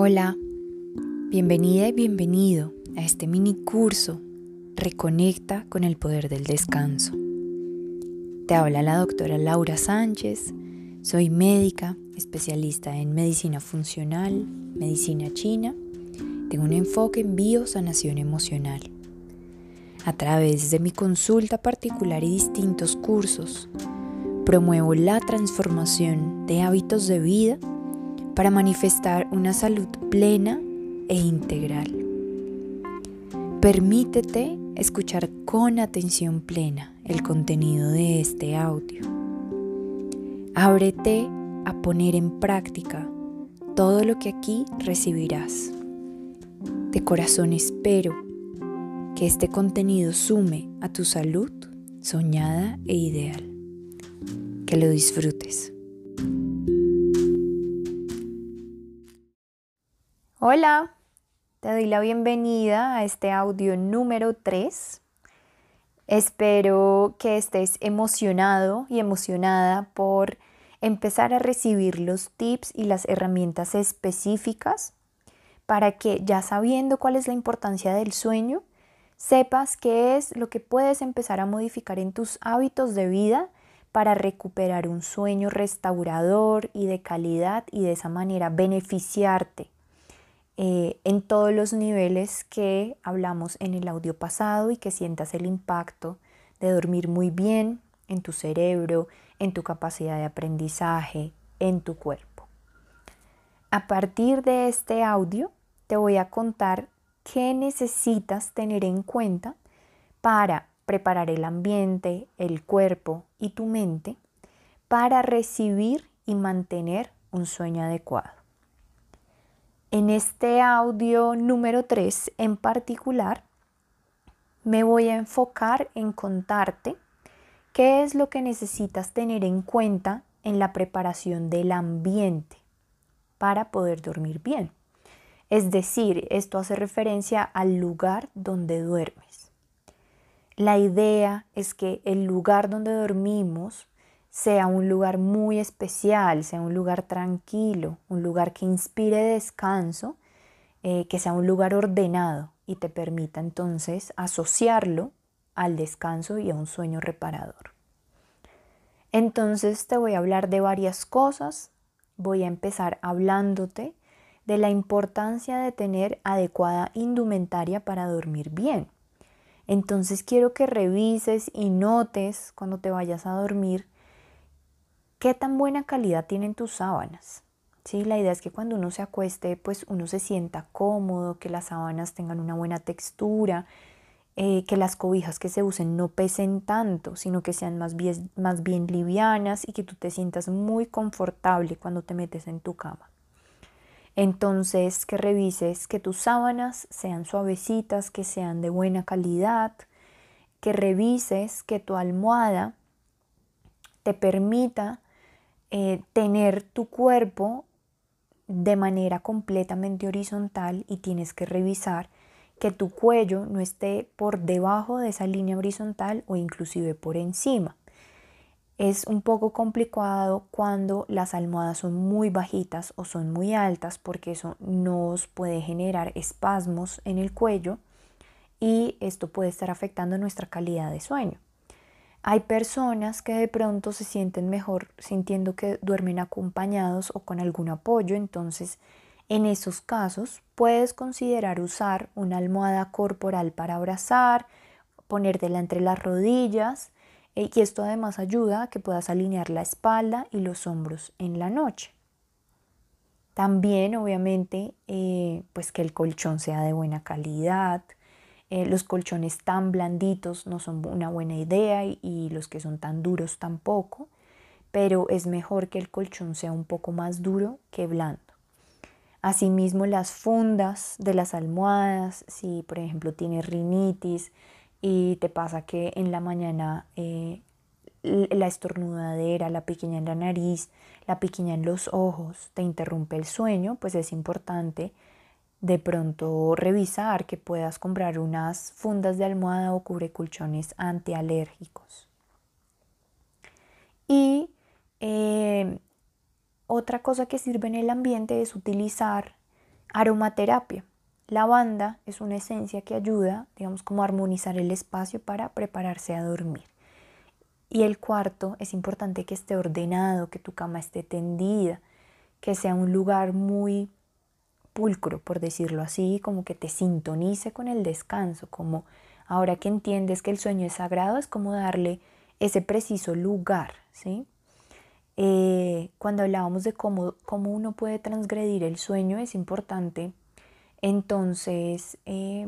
Hola, bienvenida y bienvenido a este mini curso Reconecta con el poder del descanso. Te habla la doctora Laura Sánchez, soy médica, especialista en medicina funcional, medicina china, tengo un enfoque en biosanación emocional. A través de mi consulta particular y distintos cursos, promuevo la transformación de hábitos de vida para manifestar una salud plena e integral. Permítete escuchar con atención plena el contenido de este audio. Ábrete a poner en práctica todo lo que aquí recibirás. De corazón espero que este contenido sume a tu salud soñada e ideal. Que lo disfrutes. Hola, te doy la bienvenida a este audio número 3. Espero que estés emocionado y emocionada por empezar a recibir los tips y las herramientas específicas para que ya sabiendo cuál es la importancia del sueño, sepas qué es lo que puedes empezar a modificar en tus hábitos de vida para recuperar un sueño restaurador y de calidad y de esa manera beneficiarte eh, en todos los niveles que hablamos en el audio pasado y que sientas el impacto de dormir muy bien en tu cerebro, en tu capacidad de aprendizaje, en tu cuerpo. A partir de este audio te voy a contar qué necesitas tener en cuenta para preparar el ambiente, el cuerpo y tu mente para recibir y mantener un sueño adecuado. En este audio número 3 en particular, me voy a enfocar en contarte qué es lo que necesitas tener en cuenta en la preparación del ambiente para poder dormir bien. Es decir, esto hace referencia al lugar donde duermes. La idea es que el lugar donde dormimos sea un lugar muy especial, sea un lugar tranquilo, un lugar que inspire descanso, eh, que sea un lugar ordenado y te permita entonces asociarlo al descanso y a un sueño reparador. Entonces te voy a hablar de varias cosas. Voy a empezar hablándote de la importancia de tener adecuada indumentaria para dormir bien. Entonces quiero que revises y notes cuando te vayas a dormir ¿Qué tan buena calidad tienen tus sábanas? ¿Sí? La idea es que cuando uno se acueste, pues uno se sienta cómodo, que las sábanas tengan una buena textura, eh, que las cobijas que se usen no pesen tanto, sino que sean más bien, más bien livianas y que tú te sientas muy confortable cuando te metes en tu cama. Entonces, que revises que tus sábanas sean suavecitas, que sean de buena calidad, que revises que tu almohada te permita eh, tener tu cuerpo de manera completamente horizontal y tienes que revisar que tu cuello no esté por debajo de esa línea horizontal o inclusive por encima. Es un poco complicado cuando las almohadas son muy bajitas o son muy altas porque eso nos puede generar espasmos en el cuello y esto puede estar afectando nuestra calidad de sueño. Hay personas que de pronto se sienten mejor sintiendo que duermen acompañados o con algún apoyo, entonces en esos casos puedes considerar usar una almohada corporal para abrazar, ponértela entre las rodillas eh, y esto además ayuda a que puedas alinear la espalda y los hombros en la noche. También obviamente eh, pues que el colchón sea de buena calidad, eh, los colchones tan blanditos no son una buena idea y, los que son tan duros tampoco, pero es mejor que el colchón sea un poco más duro que blando. Asimismo, las fundas de las almohadas, si por ejemplo tienes rinitis y te pasa que en la mañana eh, la estornudadera, la pequeña en la nariz, la pequeña en los ojos te interrumpe el sueño, pues es importante de pronto revisar que puedas comprar unas fundas de almohada o cubrecolchones antialérgicos. Y eh, otra cosa que sirve en el ambiente es utilizar Aromaterapia. Lavanda es una esencia que ayuda, digamos, como a armonizar el espacio para prepararse a dormir. Y el cuarto, es importante que esté ordenado, que tu cama esté tendida, que sea un lugar muy por decirlo así, como que te sintonice con el descanso, como ahora que entiendes que el sueño es sagrado, es como darle ese preciso lugar, ¿sí? Eh, cuando hablábamos de cómo, cómo, uno puede transgredir el sueño, es importante entonces eh,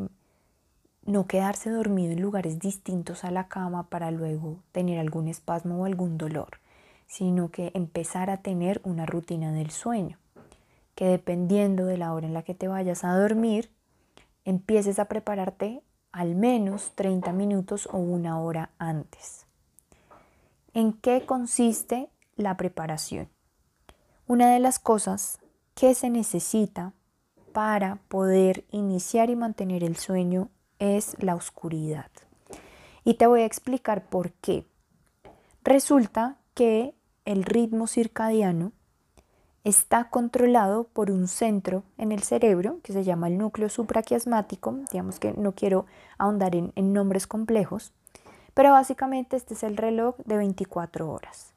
no quedarse dormido en lugares distintos a la cama para luego tener algún espasmo o algún dolor, sino que empezar a tener una rutina del sueño, que dependiendo de la hora en la que te vayas a dormir, empieces a prepararte al menos 30 minutos o una hora antes. ¿En qué consiste la preparación. Una de las cosas que se necesita para poder iniciar y mantener el sueño es la oscuridad. Y te voy a explicar por qué. Resulta que el ritmo circadiano está controlado por un centro en el cerebro que se llama el núcleo supraquiasmático. Digamos que no quiero ahondar en, en nombres complejos, pero básicamente este es el reloj de 24 horas.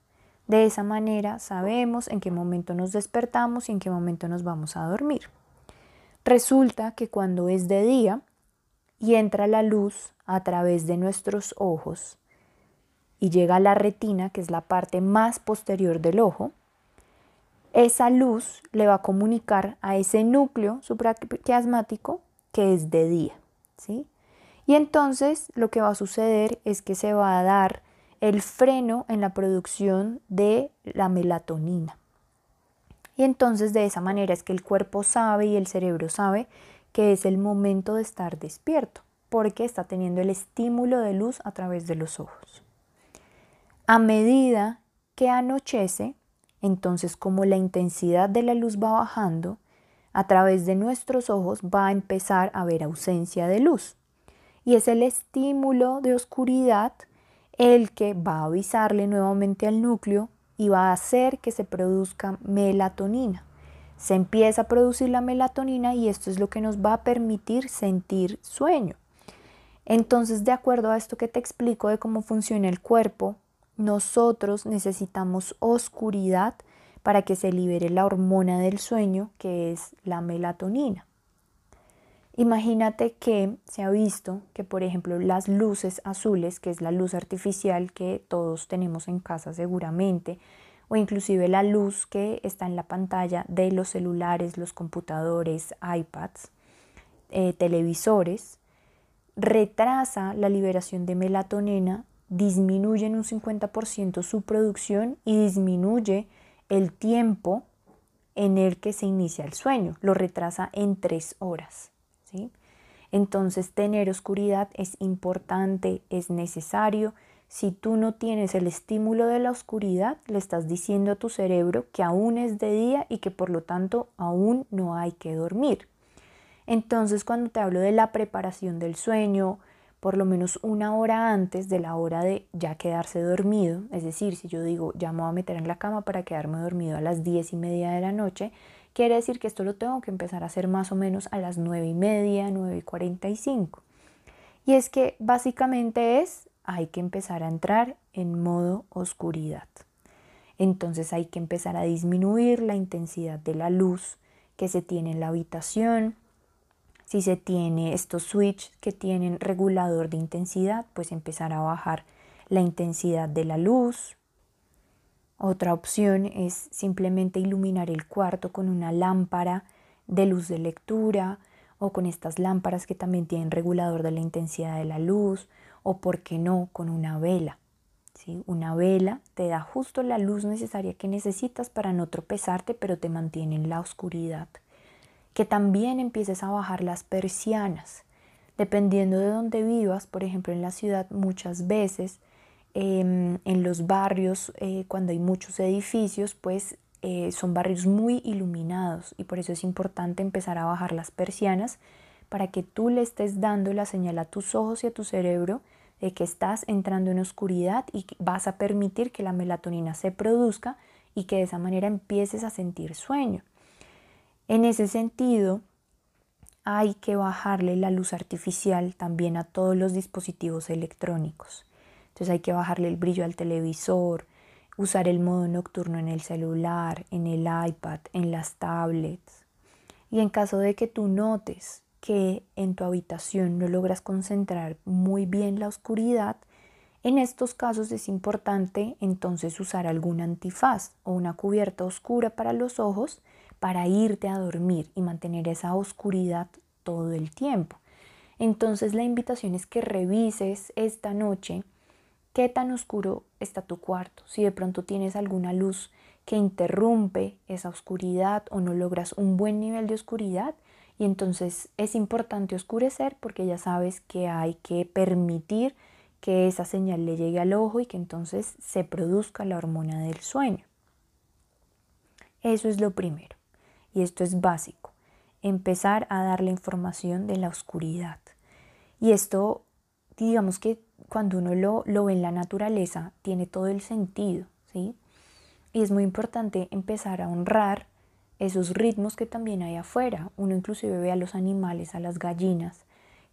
De esa manera sabemos en qué momento nos despertamos y en qué momento nos vamos a dormir. Resulta que cuando es de día y entra la luz a través de nuestros ojos y llega a la retina, que es la parte más posterior del ojo, esa luz le va a comunicar a ese núcleo supraquiasmático que es de día, ¿sí? Y entonces lo que va a suceder es que se va a dar el freno en la producción de la melatonina. Y entonces de esa manera es que el cuerpo sabe y el cerebro sabe que es el momento de estar despierto, porque está teniendo el estímulo de luz a través de los ojos. A medida que anochece, entonces como la intensidad de la luz va bajando, a través de nuestros ojos va a empezar a haber ausencia de luz. Y es el estímulo de oscuridad el que va a avisarle nuevamente al núcleo y va a hacer que se produzca melatonina. Se empieza a producir la melatonina y esto es lo que nos va a permitir sentir sueño. Entonces, de acuerdo a esto que te explico de cómo funciona el cuerpo, nosotros necesitamos oscuridad para que se libere la hormona del sueño, que es la melatonina. Imagínate que se ha visto que, por ejemplo, las luces azules, que es la luz artificial que todos tenemos en casa seguramente, o inclusive la luz que está en la pantalla de los celulares, los computadores, iPads, eh, televisores, retrasa la liberación de melatonina, disminuye en un 50% su producción y disminuye el tiempo en el que se inicia el sueño, lo retrasa en tres horas. Entonces tener oscuridad es importante, es necesario. Si tú no tienes el estímulo de la oscuridad, le estás diciendo a tu cerebro que aún es de día y que por lo tanto aún no hay que dormir. Entonces cuando te hablo de la preparación del sueño, por lo menos una hora antes de la hora de ya quedarse dormido, es decir, si yo digo ya me voy a meter en la cama para quedarme dormido a las diez y media de la noche, Quiere decir que esto lo tengo que empezar a hacer más o menos a las 9 y media, 9 y 45. Y es que básicamente es, hay que empezar a entrar en modo oscuridad. Entonces hay que empezar a disminuir la intensidad de la luz que se tiene en la habitación. Si se tiene estos switches que tienen regulador de intensidad, pues empezar a bajar la intensidad de la luz, otra opción es simplemente iluminar el cuarto con una lámpara de luz de lectura o con estas lámparas que también tienen regulador de la intensidad de la luz o, por qué no, con una vela. ¿sí? Una vela te da justo la luz necesaria que necesitas para no tropezarte, pero te mantiene en la oscuridad. Que también empieces a bajar las persianas. Dependiendo de dónde vivas, por ejemplo en la ciudad muchas veces Em, en los barrios, eh, cuando hay muchos edificios, pues eh, son barrios muy iluminados y por eso es importante empezar a bajar las persianas para que tú le estés dando la señal a tus ojos y a tu cerebro de que estás entrando en oscuridad y vas a permitir que la melatonina se produzca y que de esa manera empieces a sentir sueño. En ese sentido, hay que bajarle la luz artificial también a todos los dispositivos electrónicos. Entonces hay que bajarle el brillo al televisor, usar el modo nocturno en el celular, en el iPad, en las tablets. Y en caso de que tú notes que en tu habitación no logras concentrar muy bien la oscuridad, en estos casos es importante entonces usar algún antifaz o una cubierta oscura para los ojos para irte a dormir y mantener esa oscuridad todo el tiempo. Entonces la invitación es que revises esta noche qué tan oscuro está tu cuarto, si de pronto tienes alguna luz que interrumpe esa oscuridad o no logras un buen nivel de oscuridad, y entonces es importante oscurecer porque ya sabes que hay que permitir que esa señal le llegue al ojo y que entonces se produzca la hormona del sueño. Eso es lo primero. Y esto es básico. Empezar a dar la información de la oscuridad. Y esto, digamos que cuando uno lo, lo ve en la naturaleza, tiene todo el sentido, ¿sí? Y es muy importante empezar a honrar esos ritmos que también hay afuera. Uno inclusive ve a los animales, a las gallinas,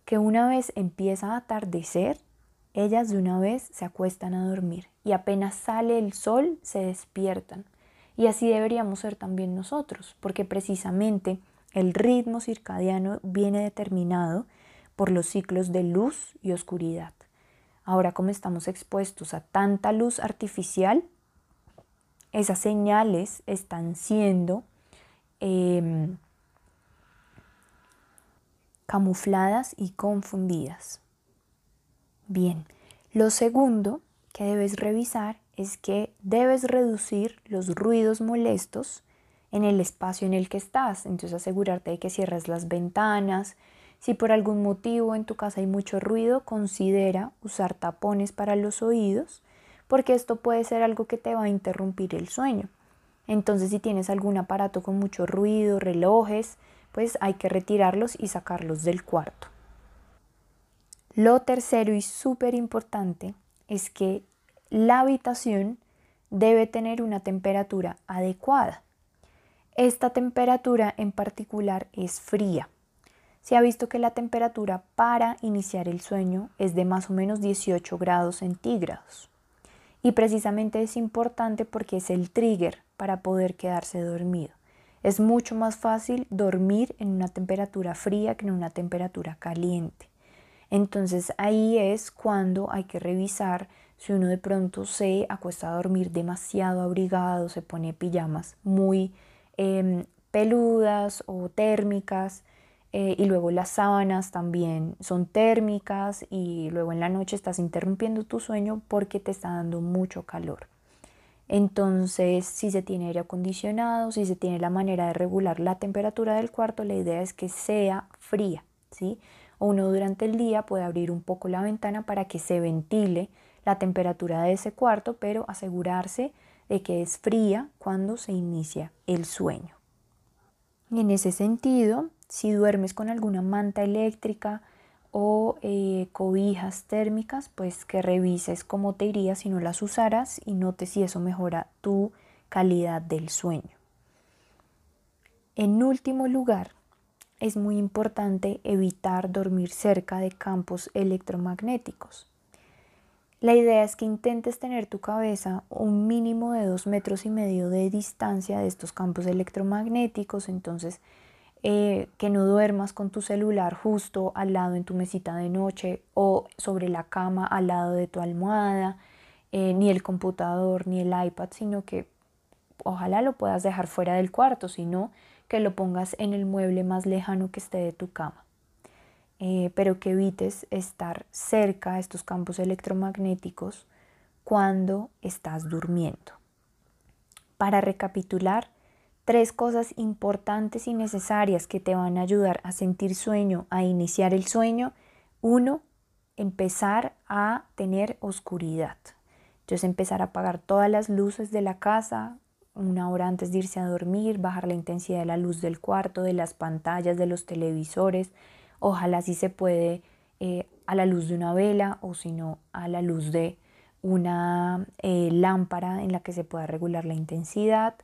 que una vez empieza a atardecer, ellas de una vez se acuestan a dormir y apenas sale el sol se despiertan. Y así deberíamos ser también nosotros, porque precisamente el ritmo circadiano viene determinado por los ciclos de luz y oscuridad. Ahora como estamos expuestos a tanta luz artificial, esas señales están siendo em, camufladas y confundidas. Bien, lo segundo que debes revisar es que debes reducir los ruidos molestos en el espacio en el que estás. Entonces asegurarte de que cierres las ventanas. Si por algún motivo en tu casa hay mucho ruido, considera usar tapones para los oídos, porque esto puede ser algo que te va a interrumpir el sueño. Entonces si tienes algún aparato con mucho ruido, relojes, pues hay que retirarlos y sacarlos del cuarto. Lo tercero y súper importante es que la habitación debe tener una temperatura adecuada. Esta temperatura en particular es fría. Se ha visto que la temperatura para iniciar el sueño es de más o menos 18 grados centígrados. Y precisamente es importante porque es el trigger para poder quedarse dormido. Es mucho más fácil dormir en una temperatura fría que en una temperatura caliente. Entonces ahí es cuando hay que revisar si uno de pronto se acuesta a dormir demasiado abrigado, se pone pijamas muy em, peludas o térmicas. Eh, y luego las sábanas también son térmicas y luego en la noche estás interrumpiendo tu sueño porque te está dando mucho calor. Entonces, si se tiene aire acondicionado, si se tiene la manera de regular la temperatura del cuarto, la idea es que sea fría, ¿sí? uno durante el día puede abrir un poco la ventana para que se ventile la temperatura de ese cuarto, pero asegurarse de que es fría cuando se inicia el sueño. Y en ese sentido, si duermes con alguna manta eléctrica o eh, cobijas térmicas, pues que revises cómo te iría si no las usaras y notes si eso mejora tu calidad del sueño. En último lugar, es muy importante evitar dormir cerca de campos electromagnéticos. La idea es que intentes tener tu cabeza un mínimo de dos metros y medio de distancia de estos campos electromagnéticos, entonces eh, que no duermas con tu celular justo al lado en tu mesita de noche o sobre la cama al lado de tu almohada, eh, ni el computador ni el iPad, sino que ojalá lo puedas dejar fuera del cuarto, si no, que lo pongas en el mueble más lejano que esté de tu cama. Eh, pero que evites estar cerca a estos campos electromagnéticos cuando estás durmiendo. Para recapitular, tres cosas importantes y necesarias que te van a ayudar a sentir sueño, a iniciar el sueño. Uno, empezar a tener oscuridad. Entonces empezar a apagar todas las luces de la casa, una hora antes de irse a dormir, bajar la intensidad de la luz del cuarto, de las pantallas, de los televisores. Ojalá si se puede eh, a la luz de una vela o si no a la luz de una eh, lámpara en la que se pueda regular la intensidad.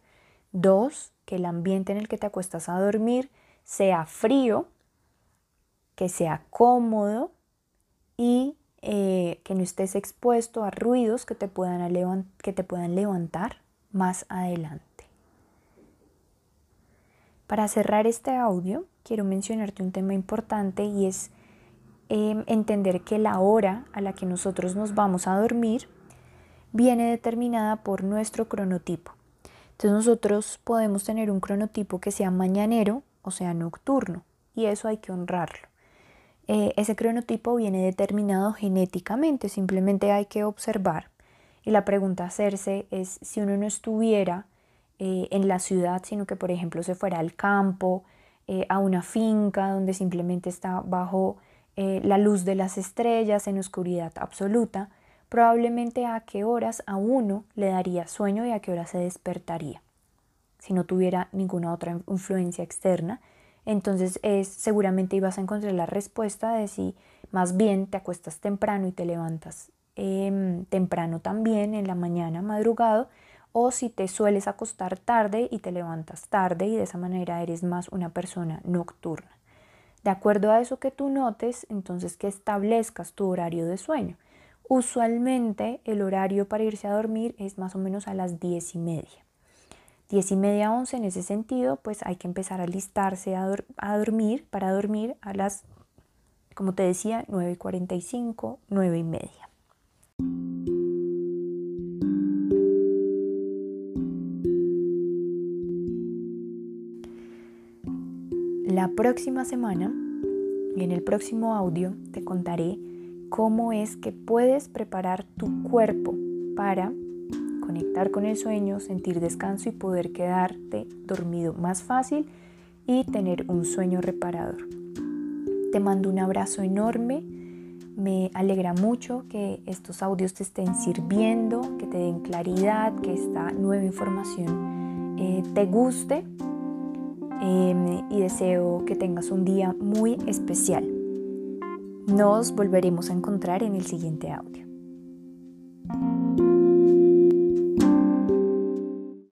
Dos, que el ambiente en el que te acuestas a dormir sea frío que sea cómodo y eh, que no estés expuesto a ruidos que te puedan levantar más adelante. Para cerrar este audio, quiero mencionarte un tema importante y es em, entender que la hora a la que nosotros nos vamos a dormir viene determinada por nuestro cronotipo. Entonces nosotros podemos tener un cronotipo que sea mañanero o sea nocturno y eso hay que honrarlo. Eh, ese cronotipo viene determinado genéticamente, simplemente hay que observar. Y la pregunta a hacerse es si uno no estuviera eh, en la ciudad, sino que por ejemplo se fuera al campo, eh, a una finca donde simplemente está bajo la luz de las estrellas en oscuridad absoluta, probablemente a qué horas a uno le daría sueño y a qué hora se despertaría. Si no tuviera ninguna otra influencia externa, entonces es, seguramente ibas a encontrar la respuesta de si más bien te acuestas temprano y te levantas em, temprano también en la mañana, madrugado, o si te sueles acostar tarde y te levantas tarde y de esa manera eres más una persona nocturna. De acuerdo a eso que tú notes, entonces que establezcas tu horario de sueño. Usualmente el horario para irse a dormir es más o menos a las diez y media. 10 y media, 11 en ese sentido, pues hay que empezar a listarse a, dormir, para dormir a las, como te decía, 9 y 45, 9 y media. Próxima semana y en el próximo audio te contaré cómo es que puedes preparar tu cuerpo para conectar con el sueño, sentir descanso y poder quedarte dormido más fácil y tener un sueño reparador. Te mando un abrazo enorme. Me alegra mucho que estos audios te estén sirviendo, que te den claridad, que esta nueva información eh, te guste em, y deseo que tengas un día muy especial. Nos volveremos a encontrar en el siguiente audio.